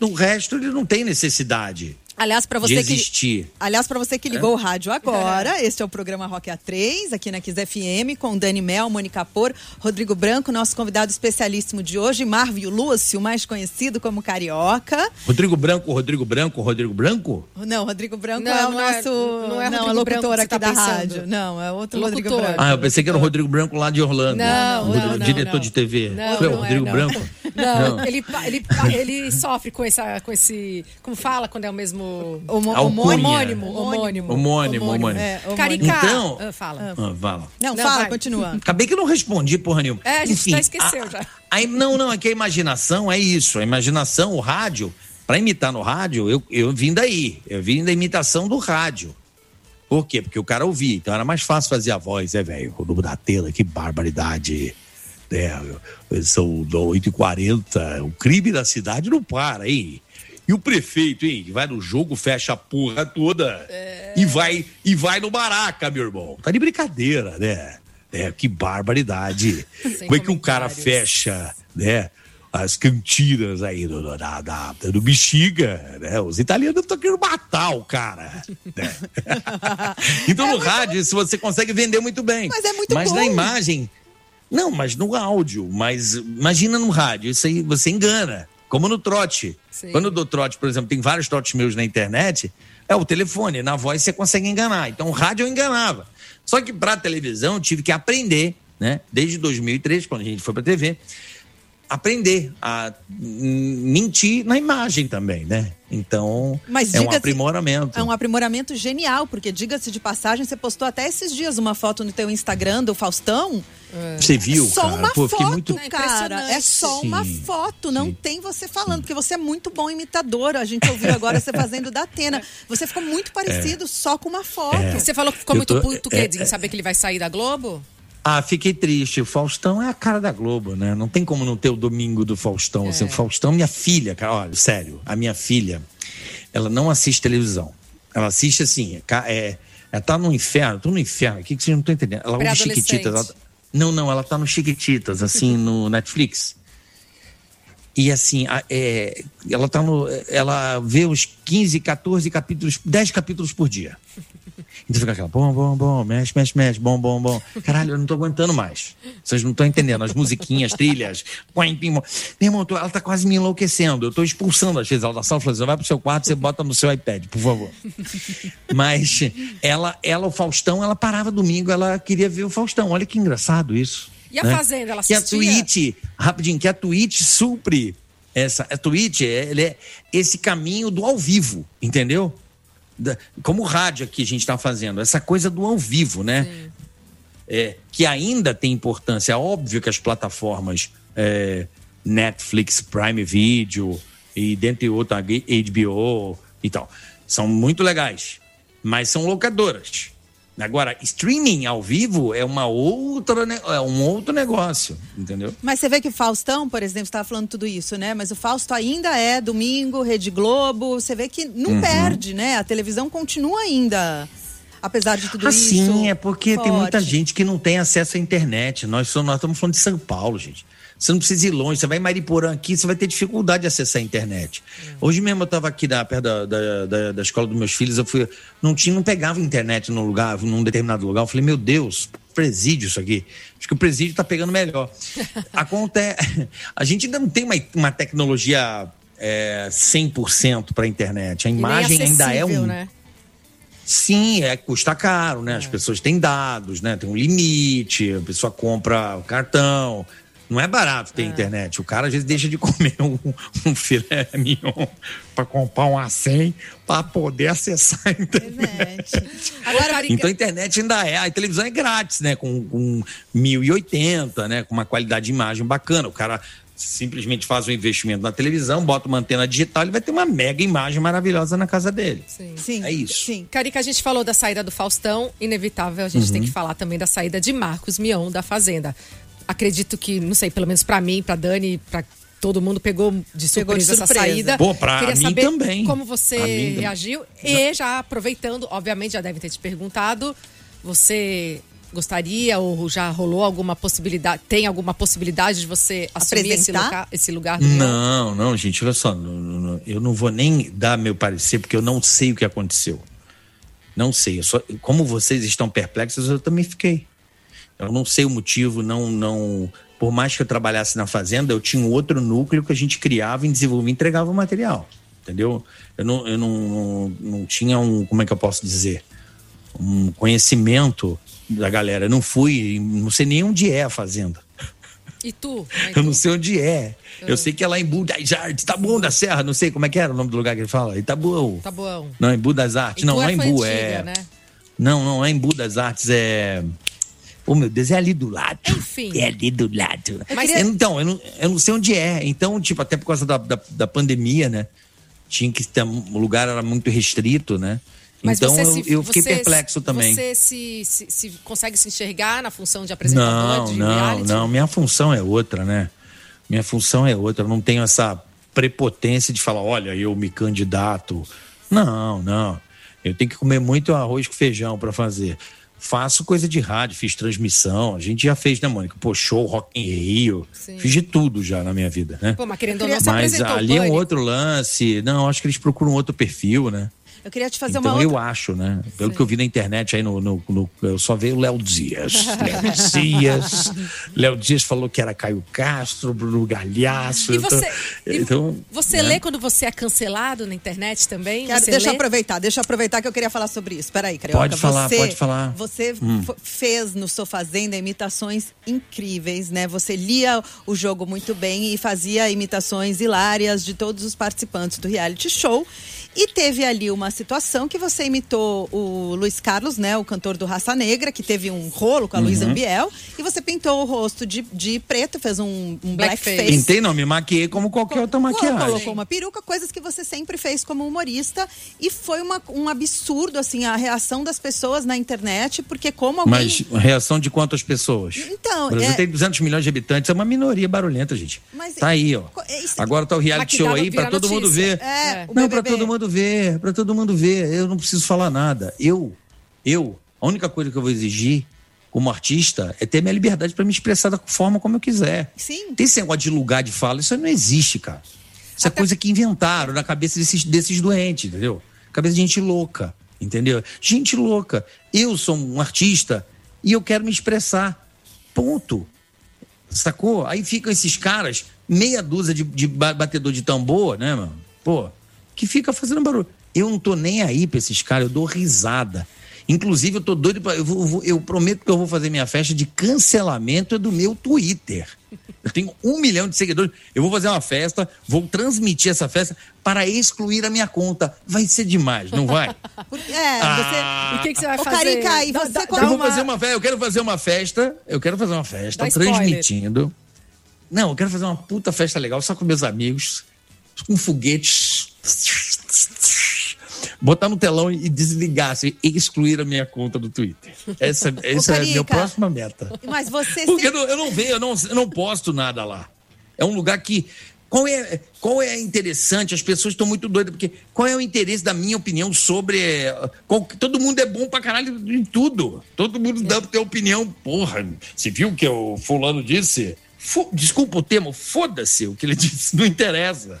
No resto, ele não tem necessidade Aliás, para de você que. Aliás, para você que ligou o rádio agora, este é o programa Rock A3, aqui na Kiss FM, com Dani Mel, Mônica Por, Rodrigo Branco, nosso convidado especialíssimo de hoje, Marvio Lúcio, mais conhecido como Carioca. Rodrigo Branco, Rodrigo Branco, Rodrigo Branco? Não, Rodrigo Branco Não, é o não é- nosso. não é Rodrigo Branco que locutora você aqui tá da pensando. rádio. Não, é outro Rodrigo Locutor. Branco. Ah, eu pensei que era o Rodrigo Branco lá de Orlando. Não, o Rodrigo- não, não, diretor não. de TV. Não, Foi o não é, Rodrigo não. Branco? Não, Ele, pa- ele, pa- ele sofre com, essa, com esse. Como fala quando é o mesmo. Homo- Alcunha. Homônimo. Homônimo. Homônimo, homônimo. É, homônimo. Carica. Então- Ah, fala. Ah, fala. Não, Não, fala, vai. continua. Acabei que eu não respondi porra nenhuma. É, a gente Enfim, já esqueceu a- já. a- não, não, é que a imaginação é isso. A imaginação, o rádio, para imitar no rádio, eu, eu vim daí. Eu vim da imitação do rádio. Por quê? Porque o cara ouvia, então era mais fácil fazer a voz, é, velho? O da tela, que barbaridade. É, eu- são 8h40, o crime da cidade não para, hein? E o prefeito, hein? Que vai no jogo, fecha a porra toda e vai e vai no Maraca, meu irmão. Tá de brincadeira, né? É, que barbaridade. Sem Como é que o cara fecha, né? As cantinas aí do, do, da, da- do Bexiga, né? Os italianos estão querendo matar o cara. né? então no rádio isso você consegue vender muito bem. Mas é muito Mas bom. na imagem. Não, mas no áudio. Mas imagina no rádio, isso aí você engana. Como no trote. Sim. Quando eu dou trote, por exemplo, tem vários trotes meus na internet, é o telefone. Na voz você consegue enganar. Então o rádio eu enganava. Só que para televisão eu tive que aprender, né? Desde 2003, quando a gente foi para TV, aprender a mentir na imagem também, né? Então Mas é um aprimoramento. É um aprimoramento genial, porque diga-se de passagem, você postou até esses dias uma foto no teu Instagram do Faustão. Você viu, só cara? uma Pô, foto, muito É cara. É só uma Sim, foto, não sim. tem você falando, porque você é muito bom imitador. A gente ouviu agora você fazendo da Atena. Você ficou muito parecido só com uma foto. É. E você falou que ficou Eu muito tô- puto, é, quer dizer, saber que ele vai sair da Globo? Ah, fiquei triste. O Faustão é a cara da Globo, né? Não tem como não ter o domingo do Faustão. Assim, o Faustão, minha filha, cara, olha, sério, a minha filha, ela não assiste televisão. Ela assiste assim, é é, ela tá no inferno, tô no inferno, o que, que vocês não estão entendendo? Ela ouve. Chiquititas. Ela, não, não, ela tá no Chiquititas, assim, no Netflix. E assim, a- é, ela tá no. Ela vê os 15, 14 capítulos, 10 capítulos por dia. Então fica aquela, bom, bom, bom, mexe, mexe, mexe, bom, bom, bom. Caralho, eu não tô aguentando mais. Vocês não estão entendendo. As musiquinhas, trilhas. põe, Meu irmão, tô- ela tá quase me enlouquecendo. Eu tô expulsando às vezes ela da sala falo assim, vai pro seu quarto, você bota no seu iPad, por favor. Mas ela, ela, o Faustão, ela parava domingo, ela queria ver o Faustão. Olha que engraçado isso. E a né? Fazenda, ela Que a assistia? Twitch, rapidinho, que a Twitch supre essa. A Twitch é, é esse caminho do ao vivo, entendeu? Da- como o rádio aqui a gente está fazendo, essa coisa do ao vivo, né? É, que ainda tem importância. É óbvio que as plataformas é, Netflix, Prime Video e dentre outras HBO e tal são muito legais, mas são locadoras. Agora, streaming ao vivo é uma outra, é um outro negócio, entendeu? Mas você vê que o Faustão, por exemplo, você estava falando tudo isso, né? Mas o Fausto ainda é domingo, Rede Globo. Você vê que Uhum. não perde, né? A televisão continua ainda apesar de tudo isso. Assim, é porque tem muita gente que não tem acesso à internet. Nós, nós estamos falando de São Paulo, gente. Você não precisa ir longe. Você vai em Mariporã aqui, você vai ter dificuldade de acessar a internet. Hoje mesmo eu estava aqui da, perto da, da, da, da escola dos meus filhos, eu fui. Não, tinha, não pegava internet num lugar, num determinado lugar. Eu falei, meu Deus, presídio isso aqui. Acho que o presídio está pegando melhor. Acontece. A gente ainda não tem uma, uma tecnologia é, 100% para a internet. A imagem ainda é um. né? Sim, é, custa caro, né? As pessoas têm dados, né? Tem um limite, a pessoa compra o cartão. Não é barato ter internet. O cara às vezes deixa de comer um, um filé mignon para comprar um A100 para poder acessar a internet. Agora, Então a internet ainda é, a televisão é grátis, né? Com, com 1080, né? Com uma qualidade de imagem bacana. O cara simplesmente faz um investimento na televisão, bota uma antena digital e vai ter uma mega imagem maravilhosa na casa dele. Sim. Sim, É isso. Sim. Carica, a gente falou da saída do Faustão, inevitável, a gente Uhum. tem que falar também da saída de Marcos Mion da Fazenda. Acredito que, não sei, pelo menos pra mim, pra Dani, pra todo mundo pegou de Pegou de surpresa, essa surpresa. saída. Pô, pra Queria mim saber também. como você também. reagiu e já aproveitando, obviamente já devem ter te perguntado, você gostaria ou já rolou alguma possibilidade, tem alguma possibilidade de você assumir esse lugar, esse lugar? Não, não, gente, olha só. não, não, não, eu não vou nem dar meu parecer, porque eu não sei o que aconteceu. Não sei. Eu só, como vocês estão perplexos, eu também fiquei. Eu não sei o motivo, não, não. Por mais que eu trabalhasse na fazenda, eu tinha um outro núcleo que a gente criava, em desenvolvia e entregava o material. Entendeu? Eu não, eu não, não, tinha um. Como é que eu posso dizer? Um conhecimento da galera. Eu não fui, não sei nem onde é a fazenda. E tu? Eu não sei onde é. Ah. Eu sei que é lá em Budas Artes, Taboão da Serra, não sei como é que era o nome do lugar que ele fala. Itabuão. Tá bom. Não, em Budas Artes. Não, Itu não é em foi Bu, antiga, é. né? Não, não é em Budas Artes, é. Oh, meu Deus, é ali do lado. Enfim. É ali do lado. Mas- Então, eu não, eu não sei onde é. Então, tipo, até por causa da, da, da pandemia, né? Tinha que ter. O lugar era muito restrito, né? Mas então se- eu fiquei você- perplexo também. Você se, se- se consegue se enxergar na função de apresentador Não, de não, reality? não. Minha função é outra, né? Minha função é outra. Eu não tenho essa prepotência de falar, olha, eu me candidato. Não, não. Eu tenho que comer muito arroz com feijão para fazer. Faço coisa de rádio, fiz transmissão. A gente já fez, né, Mônica? Pô, show, Rock in Rio. Sim. Fiz de tudo já na minha vida, né? Pô, mas querendo ou não, Mas ali é um outro lance. Não, acho que eles procuram outro perfil, né? Eu queria te fazer Então uma eu outra. acho, né? Pelo que eu vi na internet aí no, no- no- eu só vejo o Léo Dias. Léo Dias. Léo Dias falou que era Caio Castro, Bruno Galhaço. E você, então, e então, você né? lê quando você é cancelado na internet também? Quero- deixa eu aproveitar, deixa eu aproveitar que eu queria falar sobre isso. Peraí, Carioca. Pode falar, você, pode falar. Você Hum. fez no Sou Fazenda imitações incríveis, né? Você lia o jogo muito bem e fazia imitações hilárias de todos os participantes do reality show. E teve ali uma situação que você imitou o Luiz Carlos, né? O cantor do Raça Negra, que teve um rolo com a Uhum. Luísa Ambiel. E você pintou o rosto de, de preto, fez um, um Blackface. blackface. Pintei, não, me maquiei como qualquer outra maquiagem. Colocou uma peruca, coisas que você sempre fez como humorista. E foi uma- um absurdo, assim, a reação das pessoas na internet, porque como alguém... Mas reação de quantas pessoas? Então, o Brasil é- tem 200 milhões de habitantes, é uma minoria barulhenta, gente. Mas- tá aí, ó. é isso- Agora tá o reality show aí pra virar todo mundo notícia. ver. É, o Não, pra BBB. todo mundo ver, pra todo mundo ver. Eu não preciso falar nada. Eu, eu, a única coisa que eu vou exigir como artista é ter minha liberdade pra me expressar da forma como eu quiser. Sim. Tem esse negócio de lugar de fala, isso aí não existe, cara. Isso é coisa que inventaram na cabeça desses, desses doentes, entendeu? Cabeça de gente louca, entendeu? Gente louca. Eu sou um artista e eu quero me expressar. Ponto. Sacou? Aí ficam esses caras, meia dúzia de, de ba- batedor de tambor, né, mano? Pô, que fica fazendo barulho. Eu não tô nem aí pra esses caras, eu dou risada. Inclusive, eu tô doido pra. Eu, vou- eu prometo que eu vou fazer minha festa de cancelamento do meu Twitter. Eu tenho um milhão de seguidores. Eu vou fazer uma festa, vou transmitir essa festa para excluir a minha conta. Vai ser demais, não vai? Porque- É, Ah, E o que, que você vai Ô, fazer? Carica, e você dá- dá eu vou uma- fazer uma festa, eu quero fazer uma festa, eu quero fazer uma festa Dá spoiler. transmitindo. Não, eu quero fazer uma puta festa legal só com meus amigos, com foguetes. Botar no telão e desligar, assim, e excluir a minha conta do Twitter. Essa, essa é a minha próxima meta. Mas você Porque eu sempre... não, eu não vejo, eu não, eu não posto nada lá. É um lugar que Qual é, qual é interessante? As pessoas estão muito doidas, porque qual é o interesse da minha opinião sobre. eh, qual- todo mundo é bom pra caralho em tudo. Todo mundo dá ter opinião. Porra, você viu o que o fulano disse? Desculpa o termo, foda-se o que ele disse, não interessa.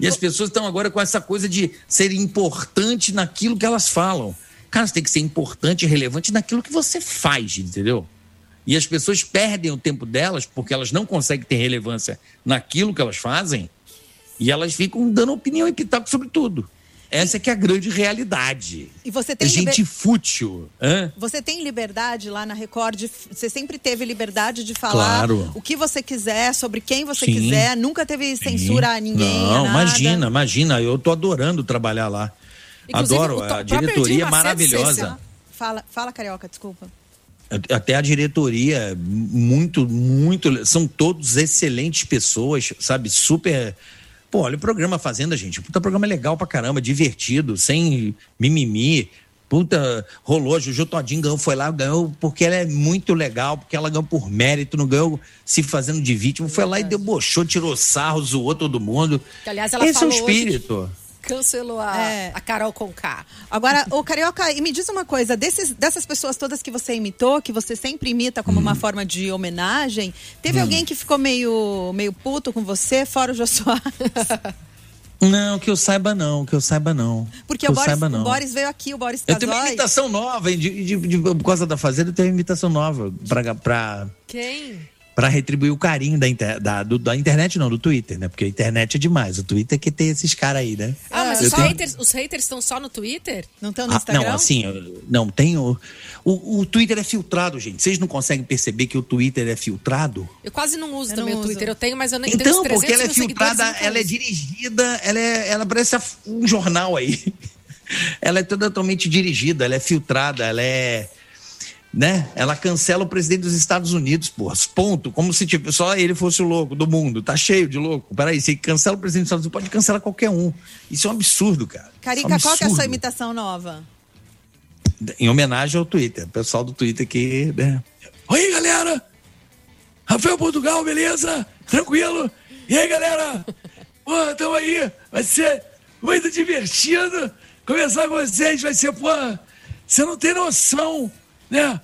E as pessoas estão agora com essa coisa de ser importante naquilo que elas falam. Cara, você tem que ser importante e relevante naquilo que você faz, entendeu? E as pessoas perdem o tempo delas porque elas não conseguem ter relevância naquilo que elas fazem e elas ficam dando opinião e pitaco sobre tudo. Essa é que é a grande realidade. E você É tem, liber- gente fútil. Hã? você tem liberdade lá na Record, você sempre teve liberdade de falar Claro. o que você quiser, sobre quem você Sim. quiser, nunca teve censura a ninguém. a Não, nada. imagina, imagina. Eu tô adorando trabalhar lá. Inclusive, Adoro, to- a diretoria é maravilhosa. Fala, fala, Carioca, desculpa. Até a diretoria, muito, muito. São todos excelentes pessoas, sabe? Super. Pô, olha o programa Fazenda, gente. Puta programa legal pra caramba, divertido, sem mimimi. Puta, rolou, Juju Todinho ganhou, foi lá, ganhou porque ela é muito legal, porque ela ganhou por mérito, não ganhou se fazendo de vítima. Foi lá e debochou, tirou sarro, zoou todo mundo. Que, aliás, ela Esse é o falou hoje espírito. Cancelou a, É. a Carol Conká. Agora, o Carioca, e me diz uma coisa, desses, dessas pessoas todas que você imitou, que você sempre imita como Hum. uma forma de homenagem, teve alguém que ficou meio, meio puto com você, fora o Jô Soares? Não, que eu saiba não, que eu saiba não. Porque que o eu Boris, saiba não. o Boris veio aqui, o Boris Eu tenho uma imitação nova, hein, de, de- de- por causa da Fazenda, eu tenho uma imitação nova pra, pra, Quem? Pra retribuir o carinho da, inter- da, do- da internet, não, do Twitter, né? Porque a internet é demais. O Twitter é que tem esses caras aí, né? Ah, mas os, tenho- haters, os haters estão só no Twitter? Não estão no Ah, Instagram? não, assim, não, tem o, o. o Twitter é filtrado, gente. Vocês não conseguem perceber que o Twitter é filtrado? Eu quase não uso Eu também não o Twitter. uso. Eu tenho, mas eu nem tenho Então, uns porque 300 ela é filtrada, ela é dirigida, ela, é, ela parece um jornal aí. ela é totalmente dirigida, ela é filtrada, ela é. Né? Ela cancela o presidente dos Estados Unidos, porra. Ponto. Como se tipo, só ele fosse o louco do mundo. Tá cheio de louco. Peraí, se cancela o presidente dos Estados Unidos, pode cancelar qualquer um. Isso é um absurdo, cara. Carica, é um qual que é a sua absurdo. imitação nova? Em homenagem ao Twitter. O pessoal do Twitter que. Né? Oi, galera! Rafael Portugal, beleza? Tranquilo? E aí, galera? Pô, tamo aí. Vai ser muito divertido conversar com vocês. Vai ser, pô, você não tem noção, né?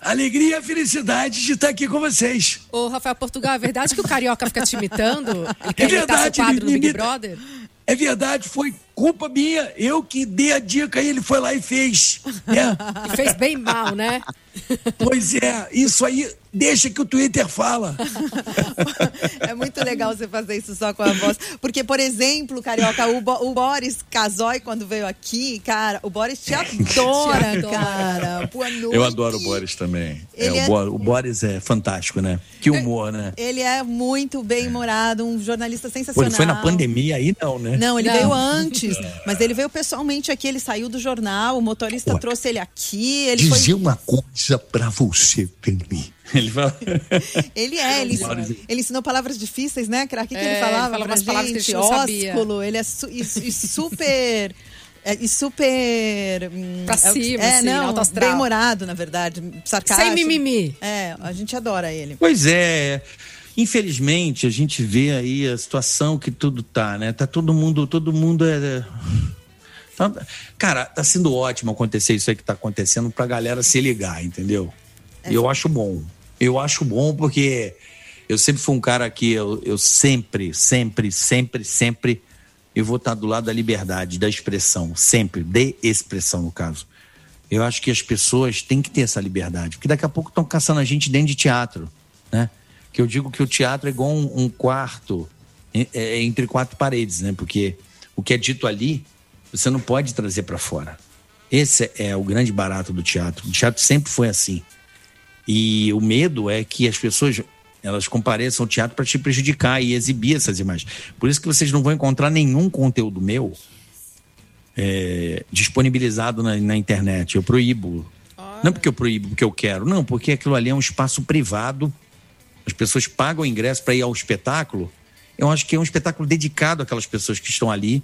Alegria e felicidade de estar aqui com vocês. Ô, Rafael Portugal, é verdade que o Carioca fica te imitando? E É verdade, quadro ele Big. Brother? É verdade, foi culpa minha. Eu que dei a dica e ele foi lá e fez. Né? E fez bem mal, né? Pois é, isso aí deixa que o Twitter fala. É muito legal você fazer isso só com a voz. Porque, por exemplo, Carioca, o, Bo- o Boris Casoy, quando veio aqui, cara, o Boris te adora, Te adora. cara. Boa noite. Eu adoro o Boris também. É, Ele o, é- Bo- o Boris é fantástico, né? Que humor, né? Ele é muito bem-humorado, um jornalista Pô, sensacional. ele foi na pandemia aí, não, né? Não, ele Não. veio antes, mas ele veio pessoalmente aqui, ele saiu do jornal, o motorista trouxe ele aqui, ele foi... Dizer uma coisa pra você, Felipe. Ele fala. Ele é, ele, ele ensinou palavras difíceis, né, Crack? O que, que É, ele falava ele fala pra umas palavras que a gente? não sabia. Ósculo, ele é su- e, e super... é, e super. hum, Pra é cima, é, assim, não, alto astral. bem-humorado, na verdade. Sarcástico. Sem mimimi. É, a gente adora ele. Pois é. Infelizmente, a gente vê aí a situação que tudo tá, né? Tá todo mundo, todo mundo é. Tá- Cara, tá sendo ótimo acontecer isso aí que tá acontecendo pra galera se ligar, entendeu? E eu acho bom. Eu acho bom porque eu sempre fui um cara que eu, eu sempre, sempre, sempre, sempre eu vou estar do lado da liberdade, da expressão, sempre, de expressão no caso. Eu acho que as pessoas têm que ter essa liberdade, porque daqui a pouco estão caçando a gente dentro de teatro, né? Que eu digo que o teatro é igual um, um quarto é- é entre quatro paredes, né? Porque o que é dito ali, você não pode trazer para fora. Esse é o grande barato do teatro. O teatro sempre foi assim. E o medo é que as pessoas elas compareçam ao teatro para te prejudicar e exibir essas imagens. Por isso que vocês não vão encontrar nenhum conteúdo meu é, disponibilizado na, na internet. Eu proíbo. Não porque eu proíbo porque eu quero, não, porque aquilo ali é um espaço privado. As pessoas pagam o ingresso para ir ao espetáculo. Eu acho que é um espetáculo dedicado àquelas pessoas que estão ali,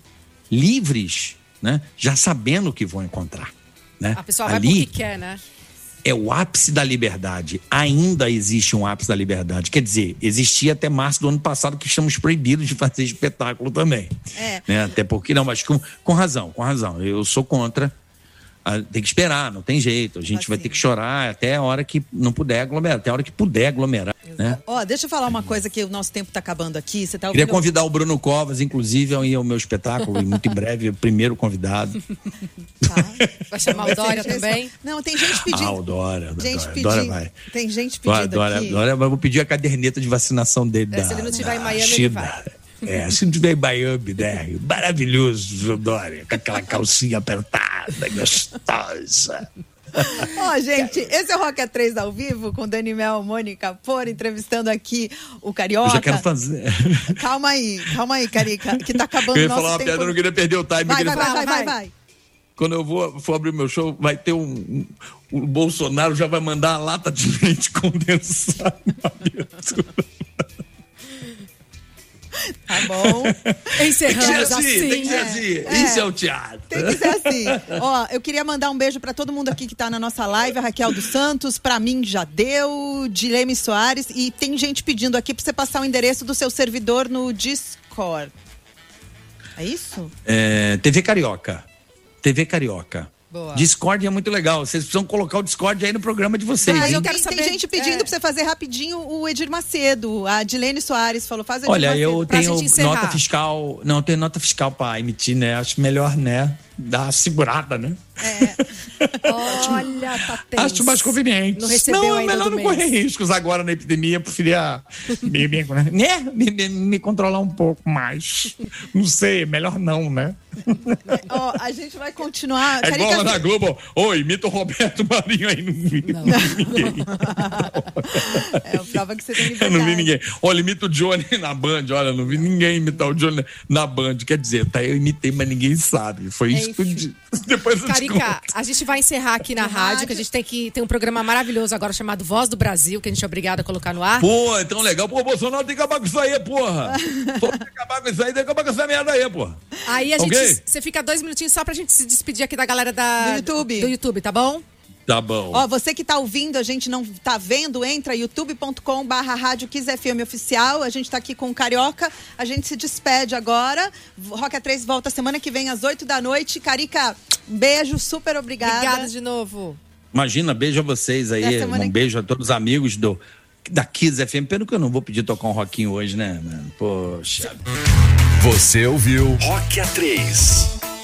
livres, né? já sabendo o que vão encontrar. Né? A pessoa vai ali, porque quer, né? é o ápice da liberdade. Ainda existe um ápice da liberdade. Quer dizer, existia até março do ano passado que estamos proibidos de fazer espetáculo também. É. Né? Até porque, não, mas com, com razão, com razão. Eu sou contra. Ah, Tem que esperar, não tem jeito. A gente vai ter que chorar até a hora que não puder aglomerar, até a hora que puder aglomerar. Né? Ó, deixa eu falar uma coisa que o nosso tempo tá acabando aqui. Você tá Queria convidar o Bruno Covas, inclusive, a ir ao meu espetáculo, e muito em breve, o primeiro convidado. Vai chamar o Dória também? Não, tem gente pedindo. Ah, o Dória. Gente Dória, pedindo. Dória vai. Tem gente Dória, pedindo Dória, aqui. Dória, eu vou pedir a caderneta de vacinação dele. É, da, se ele não tiver da em Miami, ele China. vai. É, se não tiver em Miami, né? Maravilhoso, o Dória, com aquela calcinha apertada, gostosa. Ó, gente, esse é o Rock A3 ao vivo com Dani Mel, Mônica Por, entrevistando aqui o Carioca. Eu já quero fazer. Calma aí, calma aí, Carica, que tá acabando Eu o ia nosso falar uma tempo. piada, eu não queria perder o time. eu Vai, vai, vai, vai, vai, vai. Quando eu vou, for abrir meu show, vai ter um, um- O Bolsonaro já vai mandar a lata de leite condensado na abertura. Tá bom. Tem que ser Encerramos assim, assim. tem que ser assim. Isso é o teatro. Tem que ser assim. Ó, eu queria mandar um beijo pra todo mundo aqui que tá na nossa live, a Raquel dos Santos, pra mim já deu, Dileme Soares, e tem gente pedindo aqui pra você passar o endereço do seu servidor no Discord. É isso? É, TV Carioca. TV Carioca. Boa. Discord é muito legal. Vocês precisam colocar o Discord aí no programa de vocês. Ah, eu quero tem, saber- tem gente pedindo é. pra você fazer rapidinho o Edir Macedo. A Dilene Soares falou, faz o Edir Olha, Macedo. eu tenho nota fiscal. Não, eu tenho nota fiscal pra emitir, né? Acho melhor, né? Dar segurada, né? Olha, tá tenso. Acho mais conveniente. Não recebeu não, é melhor não mês. correr riscos agora na epidemia. Eu preferia me, me, né? me, me- me controlar um pouco mais. Não sei, melhor não, né? Ó, a gente vai continuar. É igual Carica- na Globo. Oi, imita o Roberto Marinho aí. Não vi, não vi ninguém. É, prova que você tem Eu liberdade. não vi ninguém. Olha, imita o Johnny na Band. Olha, não vi ninguém imitar o Johnny na Band. Quer dizer, tá, eu imitei, mas ninguém sabe. Foi isso Enfim. Depois eu te Carica, conto. a gente vai encerrar aqui na rádio, rádio. que a gente tem que tem um programa maravilhoso agora chamado Voz do Brasil, que a gente é obrigado a colocar no ar. Pô, é tão legal. Pô, Bolsonaro tem que acabar com isso aí, porra. Pô, tem que acabar com isso aí, tem que acabar com essa merda aí, porra. Aí a gente. Ok? Você fica dois minutinhos só pra gente se despedir aqui da galera da, Do YouTube. Do YouTube, tá bom? Tá bom. Ó, você que tá ouvindo, a gente não tá vendo, entra youtube.com barra rádio Kiss FM oficial. A gente tá aqui com o Carioca. A gente se despede agora. Rock A3 volta semana que vem às 8 da noite. Carica, um beijo, super obrigada. Obrigada de novo. Imagina, beijo a vocês aí. Um que- beijo a todos os amigos do, da Kiss FM. Pena que eu não vou pedir tocar um rockinho hoje, né, mano? Poxa. Você ouviu Rock A3.